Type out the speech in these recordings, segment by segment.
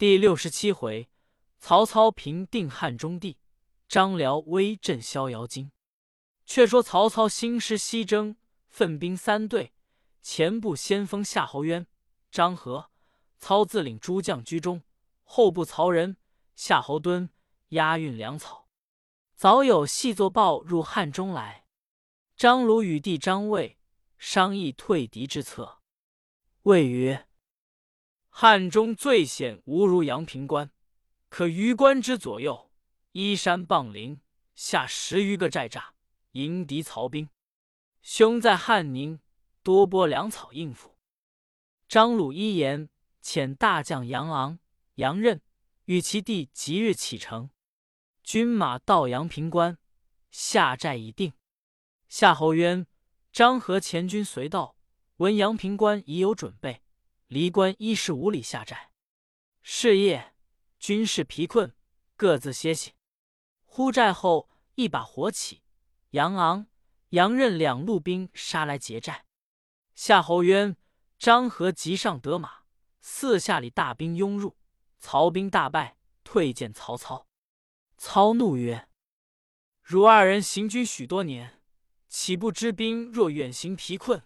第六十七回，曹操平定汉中地，张辽威震逍遥津。却说曹操兴师西征，奋兵三队，前部先锋夏侯渊、张合，操自领诸将居中；后部曹仁、夏侯惇押运粮草。早有细作报入汉中来。张鲁与弟张卫商议退敌之策。谓曰：“汉中最险无如阳平关，可于关之左右依山傍林，下十余个寨栅，迎敌曹兵。兄在汉宁，多拨粮草应付。”张鲁一言，遣大将杨昂、杨任与其弟即日启程。军马到阳平关，下寨已定。夏侯渊、张合前军随到。闻阳平关已有准备，离关一十五里下寨。是夜，军士疲困，各自歇息。忽寨后一把火起，杨昂、杨任两路兵杀来劫寨。夏侯渊、张合急上得马，四下里大兵拥入，曹兵大败，退见曹操。操怒曰：“汝二人行军许多年，岂不知兵若远行疲困？”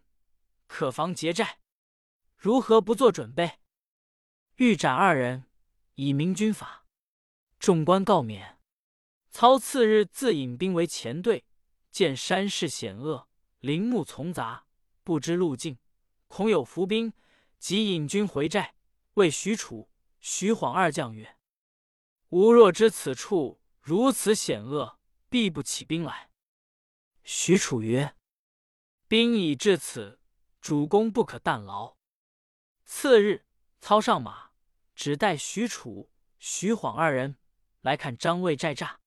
可防劫寨，如何不做准备？欲斩二人，以明军法。众官告免。操次日自引兵为前队，见山势险恶，林木丛杂，不知路径，恐有伏兵，即引军回寨。谓许褚、徐晃二将曰：“吾若知此处如此险恶，必不起兵来。”许褚曰：“兵已至此。”主公不可怠劳。次日，操上马，只带许褚、徐晃二人来看张卫寨栅。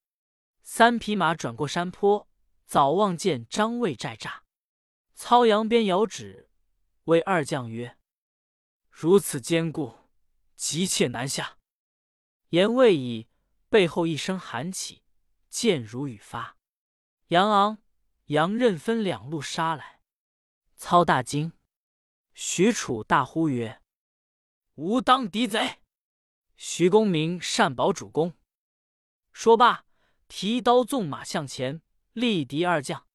三匹马转过山坡，早望见张卫寨栅。操扬鞭遥指，谓二将曰：“如此坚固，急切难下。”言未已，背后一声喊起，箭如雨发。杨昂、杨任分两路杀来。操大惊，许褚大呼曰：“吾当敌贼！”徐公明善保主公。说罢，提刀纵马向前，力敌二将。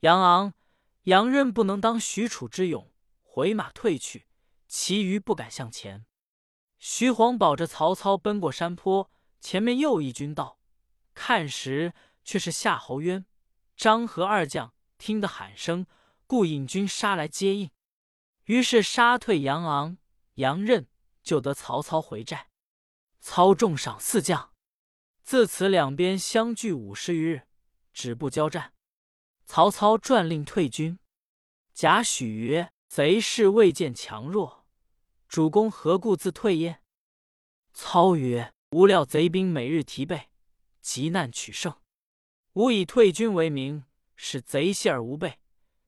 杨昂、杨任不能当许褚之勇，回马退去，其余不敢向前。徐晃保着曹操奔过山坡，前面又一军到，看时却是夏侯渊、张合二将，听得喊声。故引军杀来接应，于是杀退杨昂、杨任，就得曹操回寨。操重赏四将。自此两边相距五十余日，止步交战。曹操传令退军。贾诩曰：“贼势未见强弱，主公何故自退耶？”操曰：“吾料贼兵每日提备，急难取胜，吾以退军为名，使贼懈而无备。”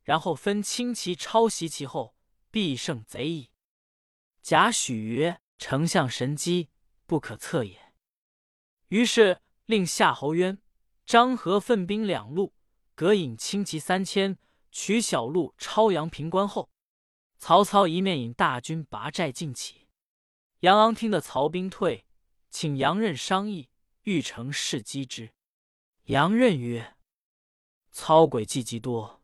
然后分轻骑抄袭其后，必胜贼矣。贾诩曰：“丞相神机，不可测也。”于是令夏侯渊、张合分兵两路，各引轻骑三千，取小路抄阳平关后，曹操一面引大军拔寨进起。杨昂听得曹兵退，请杨任商议，欲乘势击之。杨任曰：“操诡计极多。”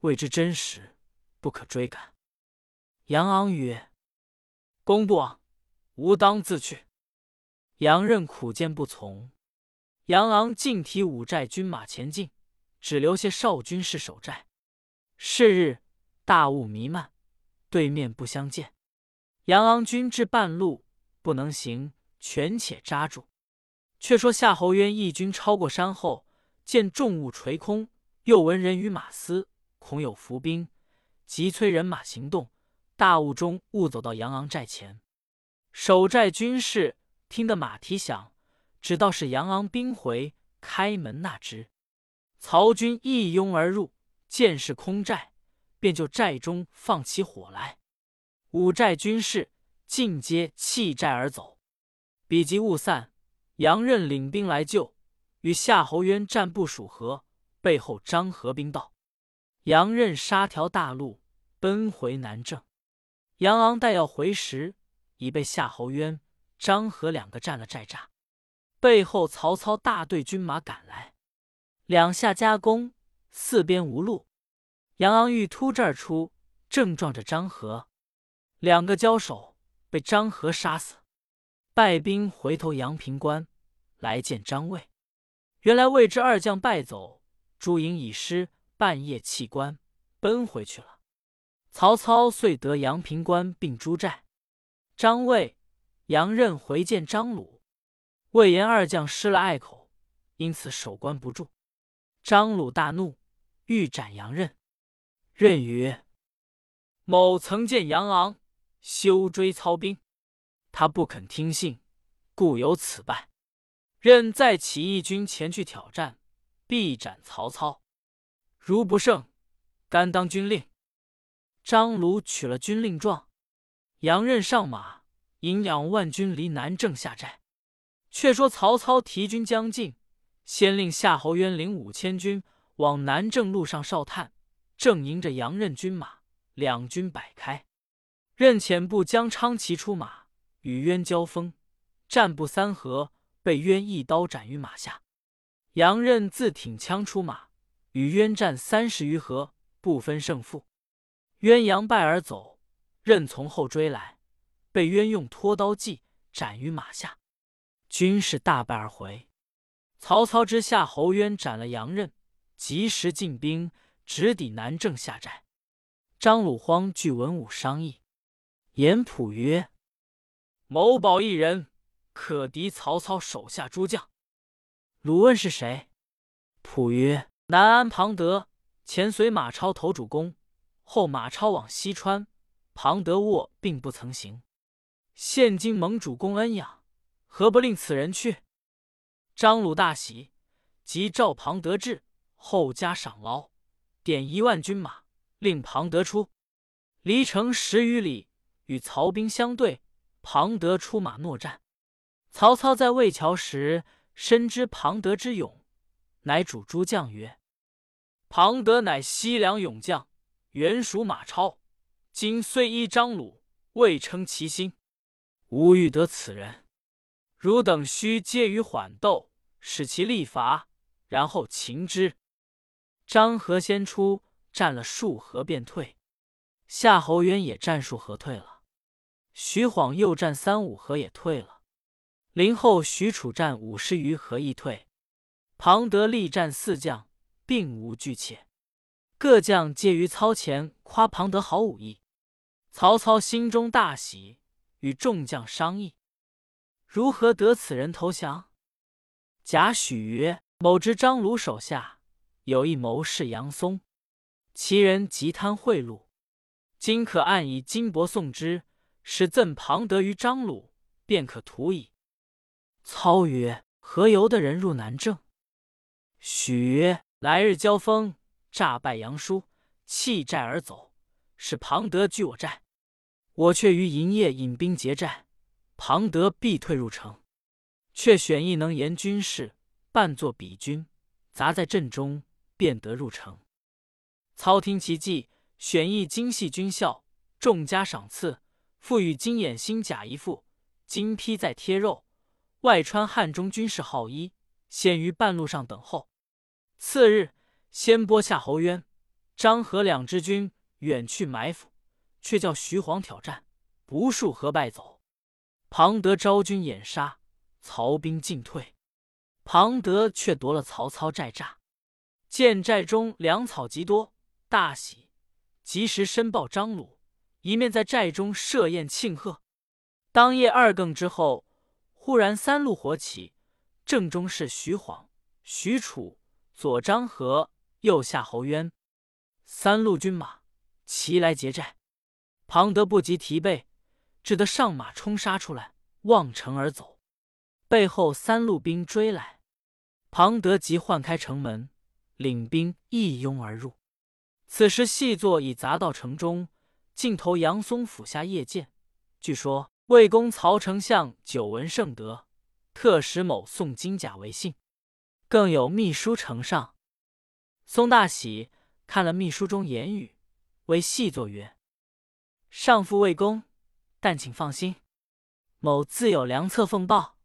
未知真实，不可追赶。杨昂曰：“公不往，吾当自去。”杨任苦谏不从。杨昂尽提五寨军马前进，只留下少军士守寨。是日，大雾弥漫，对面不相见。杨昂军至半路，不能行，权且扎住。却说夏侯渊一军超过山后，见重雾垂空，又闻人语马嘶。恐有伏兵，急催人马行动。大雾中误走到杨昂寨前，守寨军士听得马蹄响，只道是杨昂兵回，开门纳之。曹军一拥而入，见是空寨，便就寨中放起火来。五寨军士尽皆弃寨而走。彼及雾散，杨任领兵来救，与夏侯渊战不数合，背后张合兵到。杨任杀条大路，奔回南郑。杨昂待要回时，已被夏侯渊、张合两个占了寨栅。背后曹操大队军马赶来，两下夹攻，四边无路。杨昂欲突这儿出，正撞着张合，两个交手，被张合杀死。败兵回头阳平关，来见张卫。原来魏之二将败走，朱营已失，半夜弃关，奔回去了。曹操遂得阳平关并诸寨。张卫、杨任回见张鲁。魏延二将失了隘口，因此守关不住。张鲁大怒，欲斩杨任。任曰：“某曾见杨昂休追操兵，他不肯听信，故有此败。任再起义军前去挑战，必斩曹操。如不胜，甘当军令。”张鲁取了军令状，杨任上马，引两万军离南郑下寨。却说曹操提军将近，先令夏侯渊领五千军往南郑路上哨探，正迎着杨任军马，两军摆开。任遣部将昌骑出马，与渊交锋，战不三合，被渊一刀斩于马下。杨任自挺枪出马，与渊战三十余合，不分胜负。鸳鸯败而走，任从后追来，被渊用拖刀计斩于马下。军士大败而回。曹操知夏侯渊斩了杨任，及时进兵，直抵南郑下寨。张鲁慌聚文武商议。严普曰：“某保一人，可敌曹操手下诸将。”鲁问是谁？普曰：“南安庞德，前随马超投主公，后马超往西川，庞德卧并不曾行。现今盟主公恩养。”何不令此人去？张鲁大喜，即召庞德至，后加赏劳，点一万军马，令庞德出。离城十余里，与曹兵相对，庞德出马搦战。曹操在渭桥时，深知庞德之勇，乃主诸将曰：“庞德乃西凉勇将，原属马超，今虽依张鲁，未称其心。吾欲得此人。”汝等须皆于缓斗，使其力伐，然后擒之。张合先出，战了数合便退；夏侯渊也战数合退了。徐晃又战三五合也退了。林后、许褚战五十余合亦退。庞德力战四将，并无惧怯。各将皆于操前夸庞德好武艺。曹操心中大喜，与众将商议。如何得此人投降？贾诩曰：“某知张鲁手下有一谋士杨松，其人极贪贿赂，今可暗以金帛送之，使赠庞德于张鲁，便可图矣。”操曰：“何由得人入南郑？”许曰：“来日交锋，诈败杨叔，弃寨而走，使庞德拒我寨，我却于营夜引兵劫寨。”庞德必退入城，却选一能言军事、扮作比军，杂在阵中，便得入城。操听其计，选一精细军校，重加赏赐，赋予金眼星甲一副，金披在贴肉，外穿汉中军事号衣，先于半路上等候。次日，先拨夏侯渊、张合两支军远去埋伏，却叫徐晃挑战，不数合败走。庞德招军掩杀，曹兵进退。庞德却夺了曹操寨栅，见寨中粮草极多，大喜，及时申报张鲁，一面在寨中设宴庆贺。当夜二更之后，忽然三路火起，正中是徐晃、许褚，左张合，右夏侯渊，三路军马齐来劫寨。庞德不及提备。只得上马冲杀出来，望城而走。背后三路兵追来，庞德即唤开城门，领兵一拥而入。此时细作已砸到城中，尽投杨松府下夜见。据说魏公曹丞相久闻盛德，特使某送金甲为信，更有秘书呈上。松大喜，看了秘书中言语，为细作曰：“上父未公。”但请放心，某自有良策奉报。”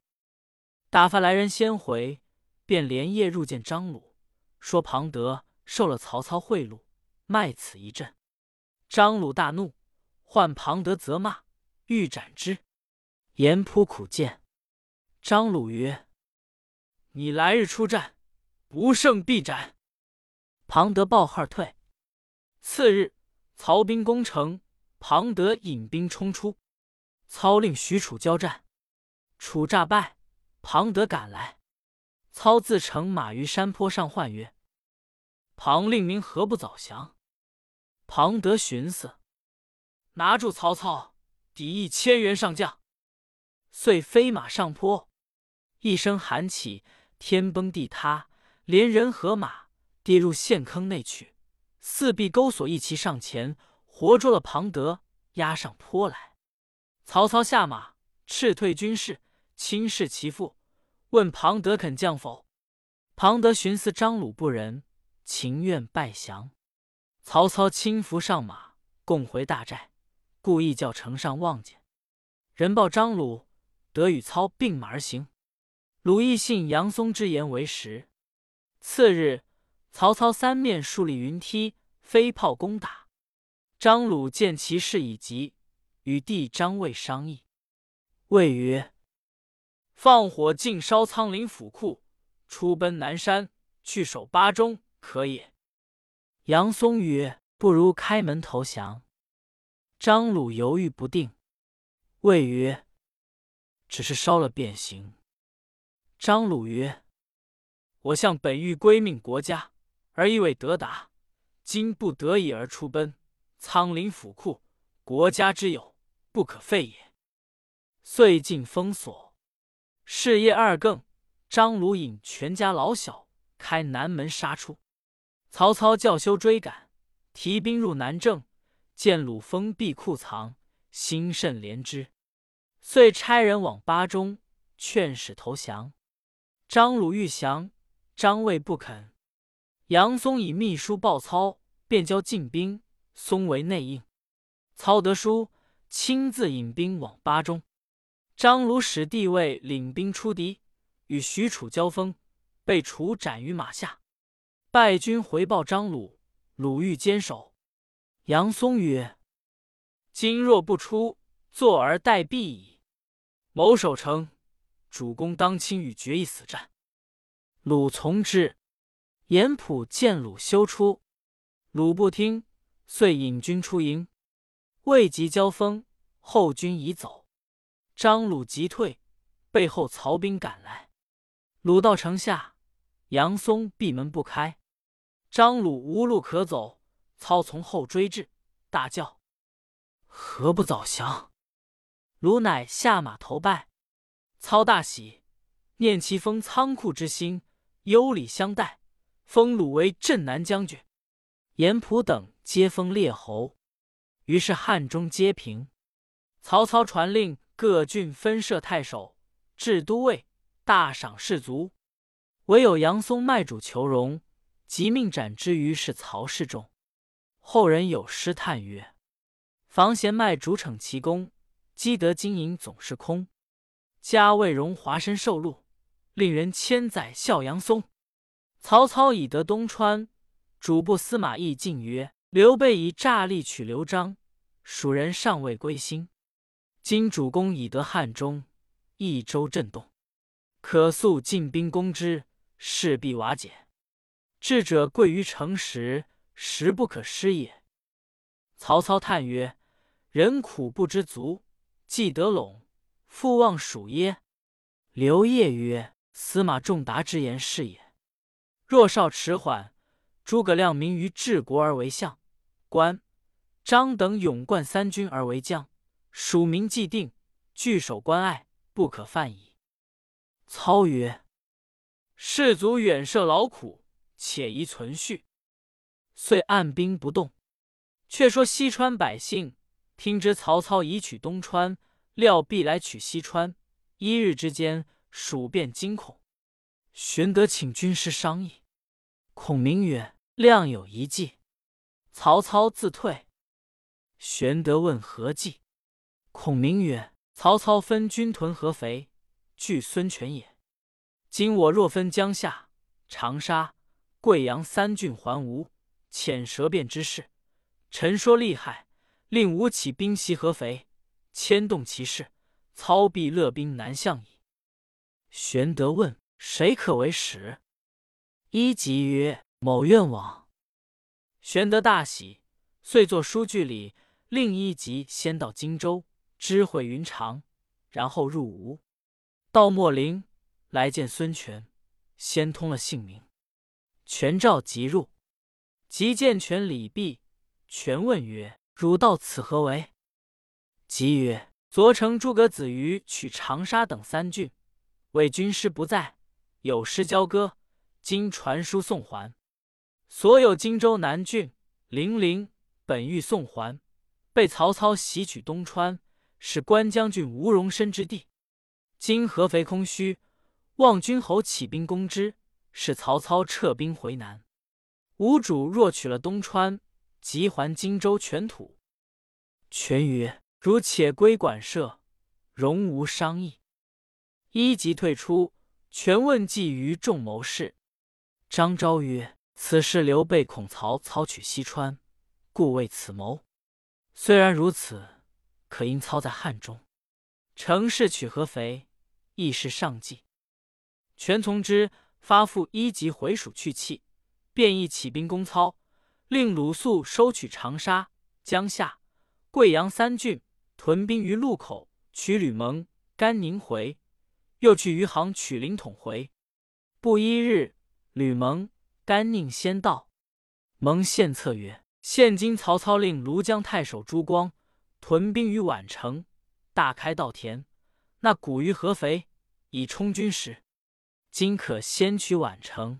打发来人先回，便连夜入见张鲁，说庞德受了曹操贿赂，卖此一阵。张鲁大怒，唤庞德责骂，欲斩之。严扑苦谏，张鲁曰：“你来日出战，不胜必斩。”庞德报号退。次日，曹兵攻城，庞德引兵冲出，操令许褚交战，楚诈败。庞德赶来，操自乘马于山坡上唤曰：“庞令明何不早降？”庞德寻思，拿住曹操，抵一千员上将，遂飞马上坡，一声喊起，天崩地塌，连人和马跌入陷坑内去。四壁钩索一齐上前，活捉了庞德，押上坡来。曹操下马，斥退军士。轻视其父，问庞德肯降否？庞德寻思张鲁不仁，情愿拜降。曹操轻扶上马，共回大寨，故意叫城上望见。人报张鲁，得与操并马而行。鲁义信杨松之言为实。次日，曹操三面树立云梯，飞炮攻打。张鲁见其势已急，与弟张卫商议。魏曰。放火尽烧仓廪府库，出奔南山，去守巴中，可也。杨松曰：“不如开门投降。”张鲁犹豫不定。谓曰：“只是烧了便行。”张鲁曰：“我向本欲归命国家，而亦未得达，今不得已而出奔，仓廪府库，国家之有，不可废也。”遂进封锁。是夜二更，张鲁引全家老小开南门杀出。曹操叫休追赶，提兵入南郑，见鲁封闭库藏，心甚怜之，遂差人往巴中劝使投降。张鲁欲降，张卫不肯。杨松以秘书报操，便交进兵，松为内应。操得书，亲自引兵往巴中。张鲁使弟位领兵出敌，与许褚交锋，被褚斩于马下。败军回报张鲁，鲁欲坚守。杨松曰：“今若不出，坐而待毙矣。谋守城，主公当亲与决一死战。”鲁从之。严普见鲁休出，鲁不听，遂引军出营，未及交锋，后军已走。张鲁急退，背后曹兵赶来。鲁到城下，杨松闭门不开。张鲁无路可走，操从后追至，大叫：“何不早降？”鲁乃下马投拜。操大喜，念其封仓库之心，优礼相待，封鲁为镇南将军。严普等皆封列侯。于是汉中皆平。曹操传令。各郡分设太守，置都尉，大赏士卒。唯有杨松卖主求荣，即命斩之于是曹氏众。后人有诗叹曰：“房贤卖主逞其功，积德金银总是空。家为荣华身受禄，令人千载笑杨松。”曹操已得东川，主簿司马懿进曰：“刘备以诈力取刘璋，蜀人尚未归心。”今主公已得汉中，益州震动，可速进兵攻之，势必瓦解。智者贵于诚实，实不可失也。曹操叹曰：“人苦不知足，既得陇，复望蜀耶？”刘烨曰：“司马仲达之言是也。若少迟缓，诸葛亮明于治国而为相，关张等勇冠三军而为将。”蜀民既定，据守关隘，不可犯矣。操曰：“士卒远涉劳苦，且宜存续。”遂按兵不动。却说西川百姓听知曹操已取东川，料必来取西川。一日之间，蜀变惊恐。玄德请军师商议。孔明曰：“亮有一计。”曹操自退。玄德问何计？孔明曰：“曹操分军屯合肥，拒孙权也。今我若分江夏、长沙、贵阳三郡还吴，遣舌辩之事，陈说厉害，令吴起兵袭合肥，牵动其势，操必勒兵南向矣。玄德问：“谁可为使？”一吉曰：“某愿往。”玄德大喜，遂作书据里，令一吉先到荆州，知会云长，然后入吴。到秣陵，来见孙权，先通了姓名。权召即入，即见权礼毕。权问曰：“汝到此何为？”即曰：“昨乘诸葛子瑜取长沙等三郡。”为军师不在，有失交割，今传书送还。所有荆州南郡、零陵本欲送还，被曹操袭取东川，使关将军无容身之地。今合肥空虚，望君侯起兵攻之，使曹操撤兵回南。吴主若取了东川，即还荆州全土。权曰：“如且归馆舍，容无商议。”一即退出，权问计于众谋士。张昭曰：“此事刘备恐曹操取西川，故为此谋。虽然如此，可因操在汉中，乘势取合肥，亦是上计。”权从之，发付一级回蜀去气，便意起兵攻操，令鲁肃收取长沙、江夏、贵阳三郡，屯兵于路口，取吕蒙、甘宁回。又去余杭取灵统回，不一日，吕蒙、甘宁先到。蒙献策曰：“现今曹操令庐江太守朱光屯兵于宛城，大开稻田，那谷于合肥，以充军时。今可先取宛城，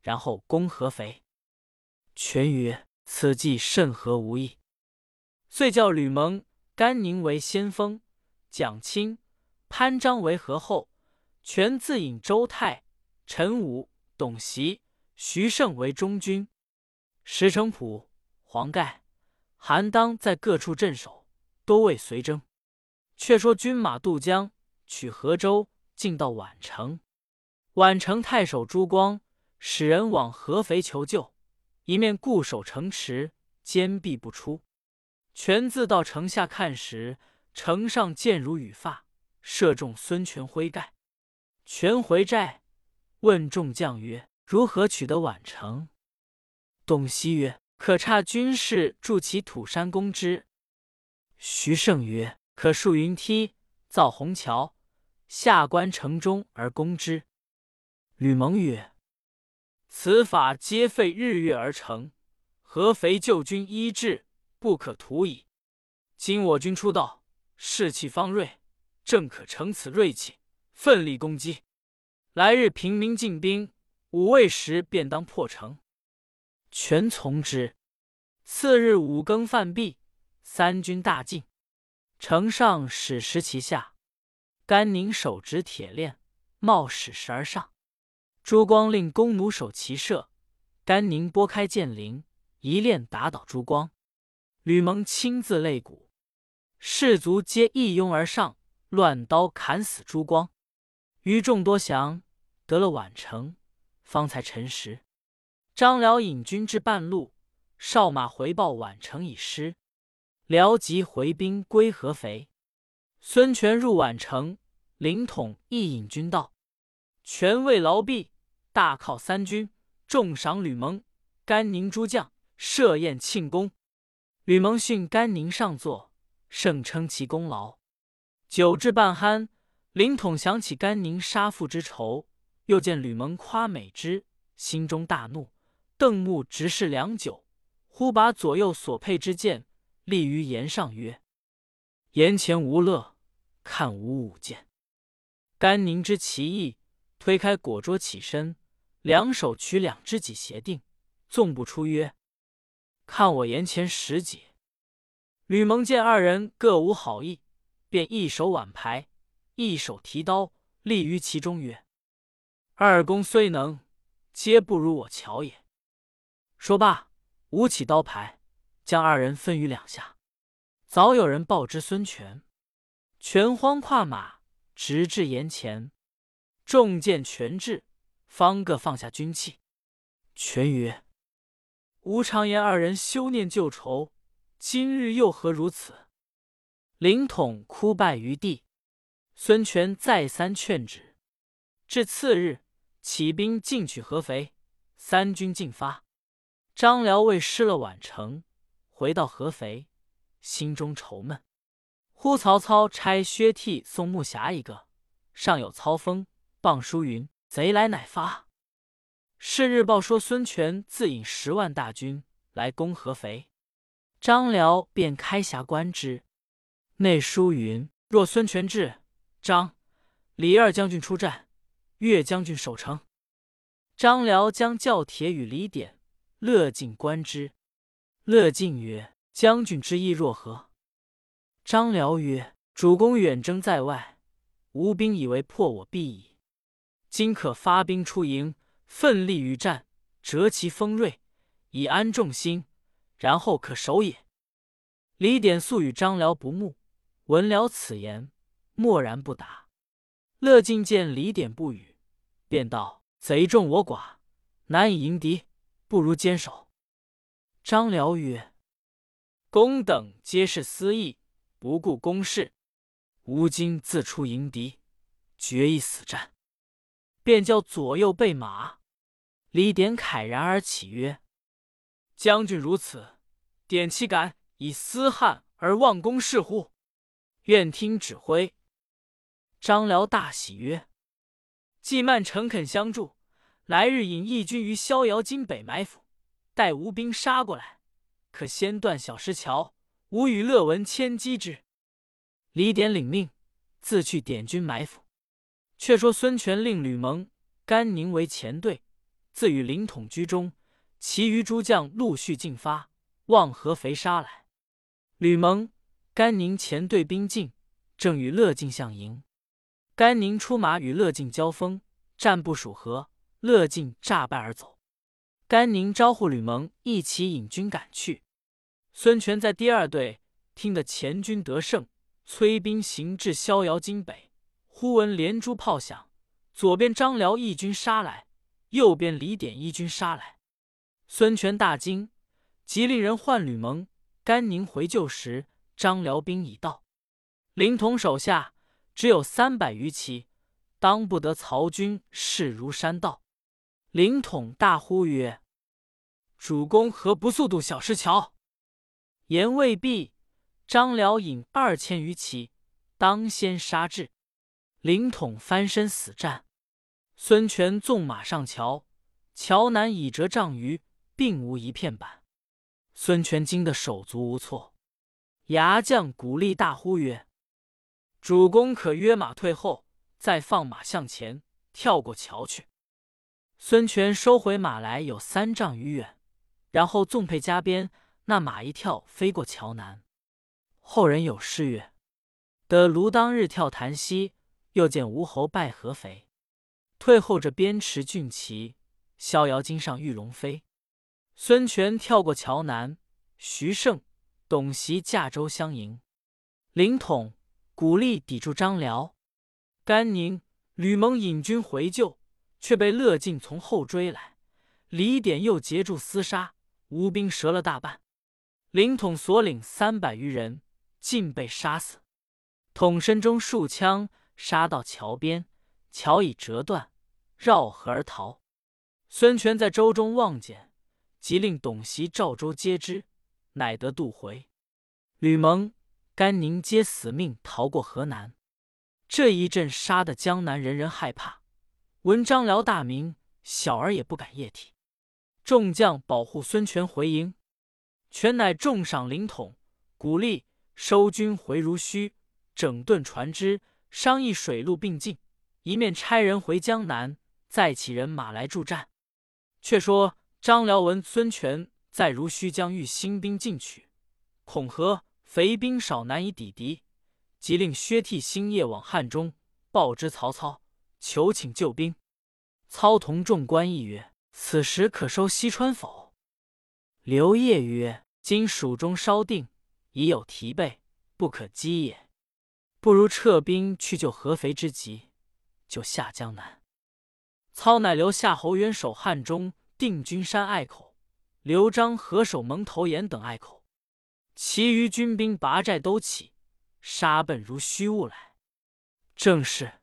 然后攻合肥。”权曰：“此计甚合吾意。”遂叫吕蒙、甘宁为先锋，蒋钦、潘璋为合后。权自引周泰、陈武、董袭、徐盛为中军，石城甫、黄盖、韩当在各处镇守，多为随征。却说军马渡江，取河州，进到宛城。宛城太守朱光使人往合肥求救，一面固守城池，坚壁不出。权自到城下看时，城上箭如雨发，射中孙权麾盖。权回寨，问众将曰：“如何取得宛城？”董袭曰：“可差军士筑起土山攻之。”徐盛曰：“可竖云梯，造虹桥，下关城中而攻之。”吕蒙曰：“此法皆费日月而成，合肥救军医治，不可图矣。今我军出道，士气方锐，正可乘此锐气。”奋力攻击，来日平民进兵，五未时便当破城。全从之。次日五更饭毕，三军大进，城上矢石齐下。甘宁手执铁链，冒矢石而上。朱光令弓弩手齐射，甘宁拨开箭翎，一链打倒朱光。吕蒙亲自擂鼓，士卒皆一拥而上，乱刀砍死朱光。余众多降，得了宛城，方才陈时。张辽引军至半路，哨马回报宛城已失，辽即回兵归合肥。孙权入宛城，凌统亦引军到，权为劳毕，大犒三军，重赏吕蒙、甘宁诸将，设宴庆功。吕蒙训甘宁上座，盛称其功劳。酒至半酣。凌统想起甘宁杀父之仇，又见吕蒙夸美之，心中大怒，瞪目直视良久，忽把左右所佩之剑立于檐上，曰：“檐前无乐，看吾舞剑。”甘宁知其意，推开果桌起身，两手取两只戟协定，纵步出曰：“看我檐前十戟。”吕蒙见二人各无好意，便一手挽牌。一手提刀，立于其中，曰：“二公虽能，皆不如我巧也。”说罢，舞起刀牌，将二人分于两下。早有人报知孙权，全慌跨马，直至岩前。众见全至，方各放下军器。全曰：“吾常言二人休念旧仇，今日又何如此？”凌统哭拜于地。孙权再三劝止。至次日，起兵进取合肥，三军进发。张辽为失了宛城，回到合肥，心中愁闷。呼曹操差薛悌送木匣一个，上有操封，傍书云：“贼来乃发。”是日报说孙权自引十万大军来攻合肥，张辽便开匣观之。内书云：“若孙权至，张、李二将军出战，岳将军守城。”张辽将教帖与李典、乐进观之。乐进曰：“将军之意若何？”张辽曰：“主公远征在外，吴兵以为破我必矣。今可发兵出营，奋力与战，折其锋锐，以安众心，然后可守也。”李典素与张辽不睦，闻了此言，默然不答。乐进见李典不语，便道：“贼众我寡，难以迎敌，不如坚守。”张辽曰：“公等皆是私意。”不顾公事，吾今自出迎敌，决一死战。便叫左右备马。李典慨然而起，曰：“将军如此，典岂敢以私汉而忘公事乎？愿听指挥。”张辽大喜，曰：“季曼诚恳相助，来日引义军于逍遥津北埋伏，待吴兵杀过来，可先断小石桥。”吾与乐文牵击之。李典领命，自去点军埋伏。却说孙权令吕蒙、甘宁为前队，自与凌统居中，其余诸将陆续进发，望合肥杀来。吕蒙、甘宁前队兵进，正与乐进相迎。甘宁出马与乐进交锋，战不数合，乐进诈败而走。甘宁招呼吕蒙一起引军赶去。孙权在第二队听得前军得胜，催兵行至逍遥津北。忽闻连珠炮响，左边张辽一军杀来，右边李典一军杀来。孙权大惊，即令人唤吕蒙、甘宁回救时，张辽兵已到。凌统手下只有三百余骑，当不得曹军势如山倒。凌统大呼曰：“主公何不速渡小石桥？”言未毕，张辽引二千余骑当先杀至，凌统翻身死战。孙权纵马上桥，桥南已折丈余，并无一片板。孙权惊得手足无措，牙将鼓励大呼曰：“主公可约马退后，再放马向前，跳过桥去。”孙权收回马来有三丈余远，然后纵辔加鞭。那马一跳，飞过桥南。后人有诗曰：“得卢当日跳檀溪，又见吴侯拜合肥。退后着边驰骏骑，逍遥津上玉龙飞。”孙权跳过桥南，徐盛、董袭驾舟相迎。凌统、鼓励抵住张辽，甘宁、吕蒙引军回救，却被乐进从后追来。李典又截住厮杀，吴兵折了大半。凌统所领三百余人尽被杀死，统身中数枪，杀到桥边，桥已折断，绕河而逃。孙权在舟中望见，即令董袭、赵州皆知，乃得渡回。吕蒙、甘宁皆死命逃过河南。这一阵杀得江南人人害怕，闻张辽大名，小儿也不敢夜啼。众将保护孙权回营。权乃重赏凌统，鼓励收军回如须，整顿船只，商议水陆并进，一面差人回江南，再起人马来助战。却说张辽闻孙权在如须将欲兴兵进取，恐合肥兵少，难以抵敌，即令薛悌星夜往汉中报之曹操，求请救兵。操同众官议曰：“此时可收西川否？”刘烨曰：“今蜀中稍定，已有提备，不可击也。”不如撤兵去救合肥之急，就下江南。操乃留夏侯渊守汉中定军山隘口，刘璋合守蒙头岩等隘口，其余军兵拔寨都起，杀奔如虚雾来。正是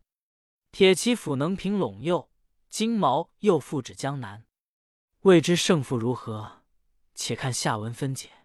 铁骑辅能平陇右，金矛又复指江南。未知胜负如何，且看下文分解。